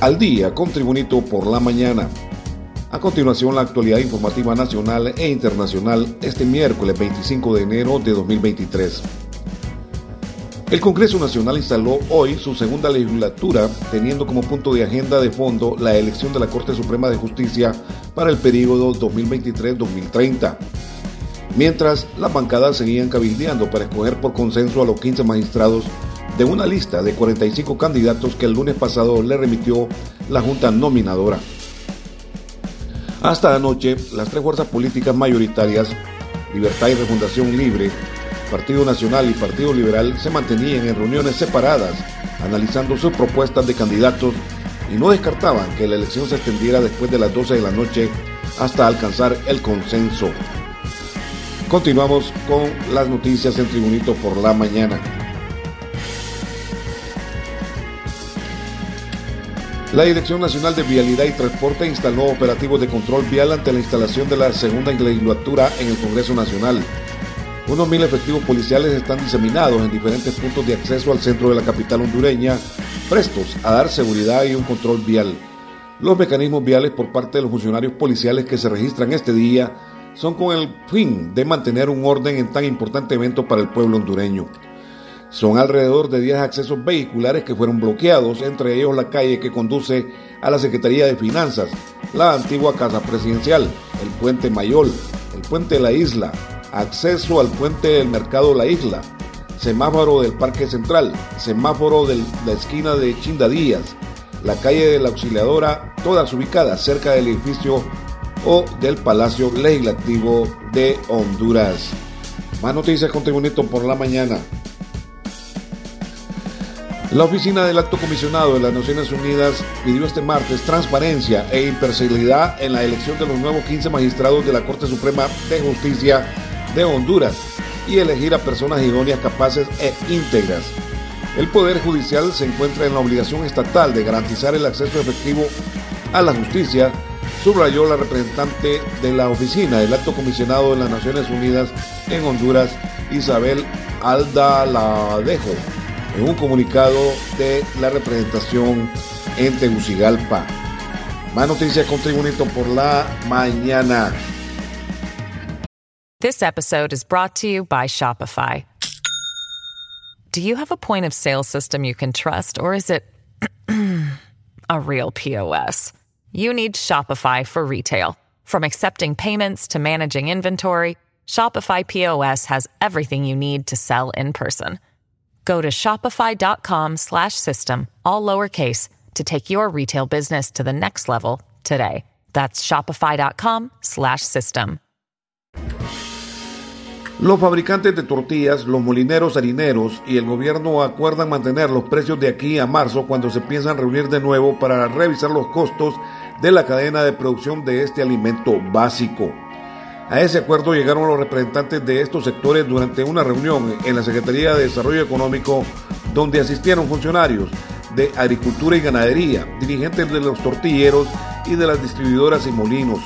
Al día con Tribunito por la mañana. A continuación, la actualidad informativa nacional e internacional este miércoles 25 de enero de 2023. El Congreso Nacional instaló hoy su segunda legislatura, teniendo como punto de agenda de fondo la elección de la Corte Suprema de Justicia para el periodo 2023-2030. Mientras, las bancadas seguían cabildeando para escoger por consenso a los 15 magistrados de una lista de 45 candidatos que el lunes pasado le remitió la Junta Nominadora. Hasta anoche, las tres fuerzas políticas mayoritarias, Libertad y Refundación Libre, Partido Nacional y Partido Liberal, se mantenían en reuniones separadas, analizando sus propuestas de candidatos y no descartaban que la elección se extendiera después de las 12 de la noche hasta alcanzar el consenso. Continuamos con las noticias en Tribunito por la mañana. La Dirección Nacional de Vialidad y Transporte instaló operativos de control vial ante la instalación de la segunda legislatura en el Congreso Nacional. Unos mil efectivos policiales están diseminados en diferentes puntos de acceso al centro de la capital hondureña, prestos a dar seguridad y un control vial. Los mecanismos viales por parte de los funcionarios policiales que se registran este día son con el fin de mantener un orden en tan importante evento para el pueblo hondureño. Son alrededor de 10 accesos vehiculares que fueron bloqueados, entre ellos la calle que conduce a la Secretaría de Finanzas, la antigua Casa Presidencial, el Puente Mayol, el Puente de la Isla, acceso al Puente del Mercado La Isla, semáforo del Parque Central, semáforo de la esquina de Chinda Díaz, la calle de la Auxiliadora, todas ubicadas cerca del edificio o del Palacio Legislativo de Honduras. Más noticias con Tribunito por la mañana. La oficina del alto comisionado de las Naciones Unidas pidió este martes transparencia e imparcialidad en la elección de los nuevos 15 magistrados de la Corte Suprema de Justicia de Honduras y elegir a personas idóneas, capaces e íntegras. El Poder Judicial se encuentra en la obligación estatal de garantizar el acceso efectivo a la justicia, subrayó la representante de la oficina del alto comisionado de las Naciones Unidas en Honduras, Isabel Aldaladejo en un comunicado de la representación en Tegucigalpa. Más noticias con Tribunito por la mañana. This episode is brought to you by Shopify. Do you have a point of sale system you can trust, or is it a real POS? You need Shopify for retail. From accepting payments to managing inventory, Shopify POS has everything you need to sell in person. Go to shopify.com slash system, all lowercase, to take your retail business to the next level today. That's shopify.com slash system. Los fabricantes de tortillas, los molineros harineros y el gobierno acuerdan mantener los precios de aquí a marzo cuando se piensan reunir de nuevo para revisar los costos de la cadena de producción de este alimento básico. A ese acuerdo llegaron los representantes de estos sectores durante una reunión en la Secretaría de Desarrollo Económico donde asistieron funcionarios de agricultura y ganadería, dirigentes de los tortilleros y de las distribuidoras y molinos.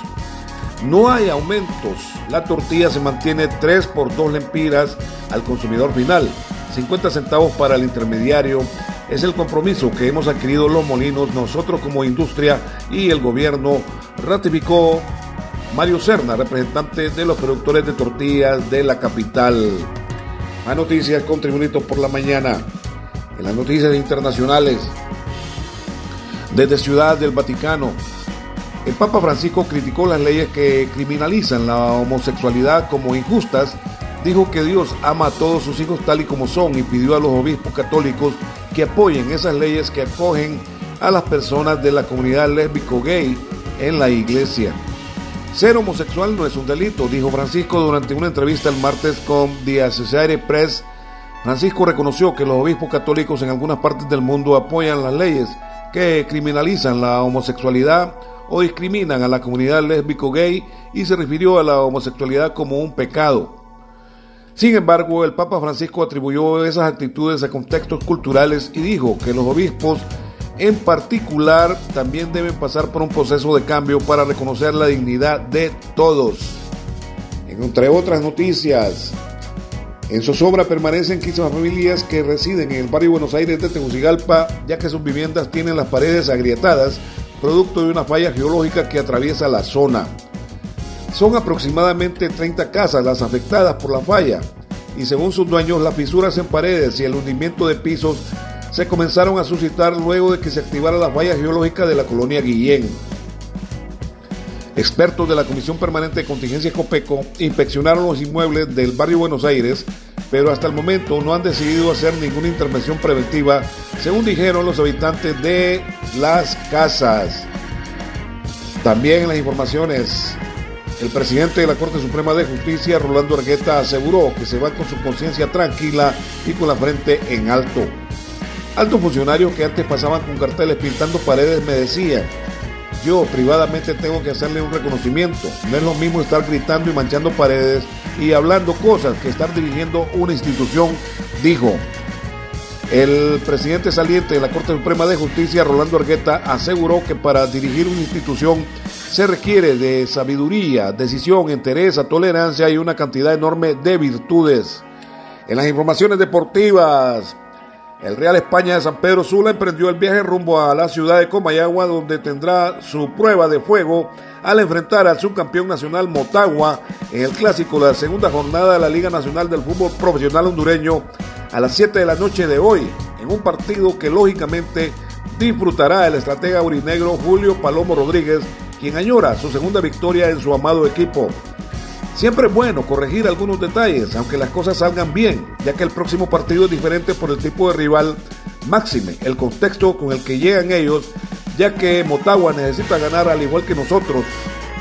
No hay aumentos, la tortilla se mantiene 3 por 2 lempiras al consumidor final, 50 centavos para el intermediario. Es el compromiso que hemos adquirido los molinos, nosotros como industria y el gobierno ratificó Mario Serna, representante de los productores de tortillas de la capital. Más noticias con Tribunito por la mañana. En las noticias internacionales, desde Ciudad del Vaticano, el Papa Francisco criticó las leyes que criminalizan la homosexualidad como injustas, dijo que Dios ama a todos sus hijos tal y como son y pidió a los obispos católicos que apoyen esas leyes que acogen a las personas de la comunidad lésbico gay en la iglesia. Ser homosexual no es un delito, dijo Francisco durante una entrevista el martes con The Associated Press. Francisco reconoció que los obispos católicos en algunas partes del mundo apoyan las leyes que criminalizan la homosexualidad o discriminan a la comunidad lésbico-gay y se refirió a la homosexualidad como un pecado. Sin embargo, el Papa Francisco atribuyó esas actitudes a contextos culturales y dijo que los obispos en particular también deben pasar por un proceso de cambio para reconocer la dignidad de todos. Entre otras noticias, en Zozobra permanecen 15 familias que residen en el barrio Buenos Aires de Tegucigalpa, ya que sus viviendas tienen las paredes agrietadas, producto de una falla geológica que atraviesa la zona. Son aproximadamente 30 casas las afectadas por la falla y según sus dueños las fisuras en paredes y el hundimiento de pisos se comenzaron a suscitar luego de que se activara la falla geológica de la colonia Guillén. Expertos de la Comisión Permanente de Contingencia Copeco inspeccionaron los inmuebles del barrio Buenos Aires, pero hasta el momento no han decidido hacer ninguna intervención preventiva, según dijeron los habitantes de las casas. También en las informaciones, el presidente de la Corte Suprema de Justicia, Rolando Argueta, aseguró que se va con su conciencia tranquila y con la frente en alto. Altos funcionarios que antes pasaban con carteles pintando paredes me decían, yo privadamente tengo que hacerle un reconocimiento. No es lo mismo estar gritando y manchando paredes y hablando cosas que estar dirigiendo una institución, dijo. El presidente saliente de la Corte Suprema de Justicia, Rolando Argueta, aseguró que para dirigir una institución se requiere de sabiduría, decisión, entereza, tolerancia y una cantidad enorme de virtudes. En las informaciones deportivas, el Real España de San Pedro Sula emprendió el viaje rumbo a la ciudad de Comayagua, donde tendrá su prueba de fuego al enfrentar al subcampeón nacional Motagua en el clásico de la segunda jornada de la Liga Nacional del Fútbol Profesional Hondureño a las 7 de la noche de hoy, en un partido que lógicamente disfrutará el estratega urinegro Julio Palomo Rodríguez, quien añora su segunda victoria en su amado equipo. Siempre es bueno corregir algunos detalles, aunque las cosas salgan bien, ya que el próximo partido es diferente por el tipo de rival, máxime el contexto con el que llegan ellos, ya que Motagua necesita ganar al igual que nosotros.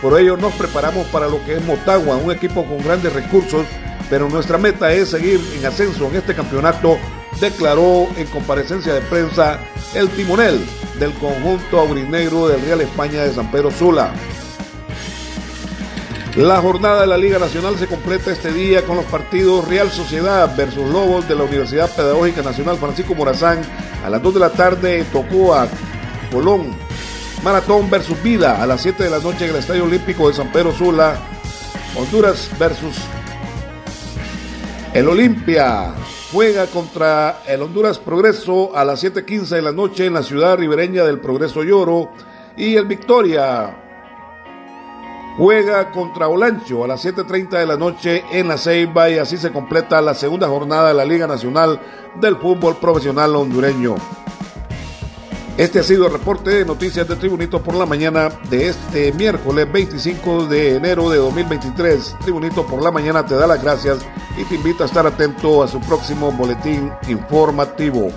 Por ello nos preparamos para lo que es Motagua, un equipo con grandes recursos, pero nuestra meta es seguir en ascenso en este campeonato, declaró en comparecencia de prensa el timonel del conjunto aurinegro del Real España de San Pedro Sula. La jornada de la Liga Nacional se completa este día con los partidos Real Sociedad versus Lobos de la Universidad Pedagógica Nacional Francisco Morazán a las 2 de la tarde tocó a Colón. Maratón versus Vida a las 7 de la noche en el Estadio Olímpico de San Pedro Sula. Honduras versus el Olimpia. Juega contra el Honduras Progreso a las 7.15 de la noche en la ciudad ribereña del Progreso Lloro. Y el Victoria juega contra Olancho a las 7.30 de la noche en la Ceiba y así se completa la segunda jornada de la Liga Nacional del Fútbol Profesional Hondureño. Este ha sido el reporte de noticias de Tribunito por la mañana de este miércoles 25 de enero de 2023. Tribunito por la mañana te da las gracias y te invita a estar atento a su próximo boletín informativo.